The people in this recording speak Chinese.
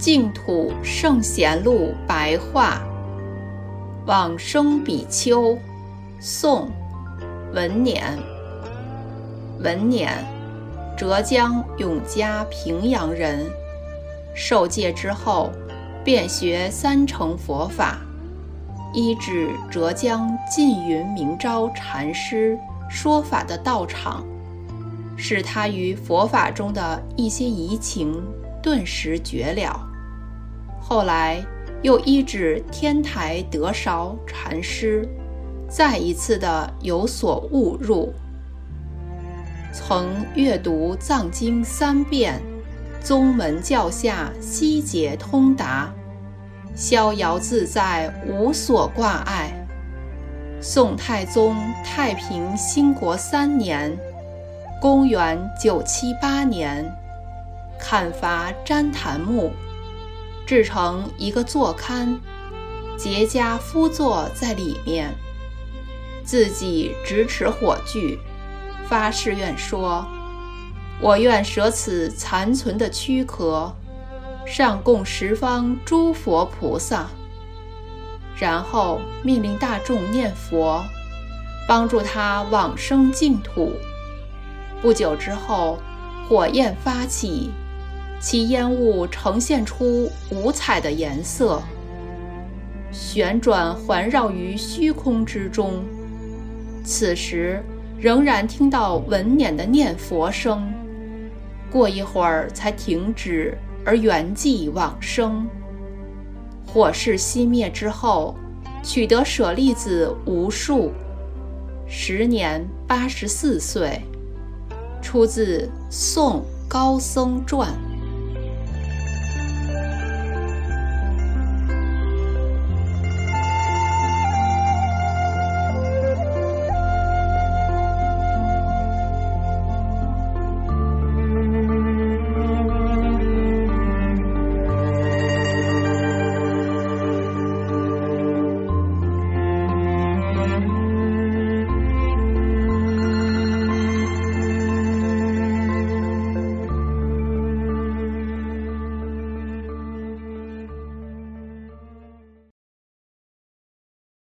净土圣贤录白话，往生比丘，宋，文年。文年，浙江永嘉平阳人。受戒之后，便学三乘佛法，依至浙江缙云明昭禅师说法的道场，使他于佛法中的一些疑情顿时绝了。后来又依止天台德韶禅师，再一次的有所悟入。曾阅读藏经三遍，宗门教下悉皆通达，逍遥自在，无所挂碍。宋太宗太平兴国三年，公元九七八年，砍伐旃檀木。制成一个座龛，结跏趺坐在里面，自己执持火炬，发誓愿说：“我愿舍此残存的躯壳，上供十方诸佛菩萨。”然后命令大众念佛，帮助他往生净土。不久之后，火焰发起。其烟雾呈现出五彩的颜色，旋转环绕于虚空之中。此时仍然听到文念的念佛声，过一会儿才停止，而圆寂往生。火势熄灭之后，取得舍利子无数，时年八十四岁。出自《宋高僧传》。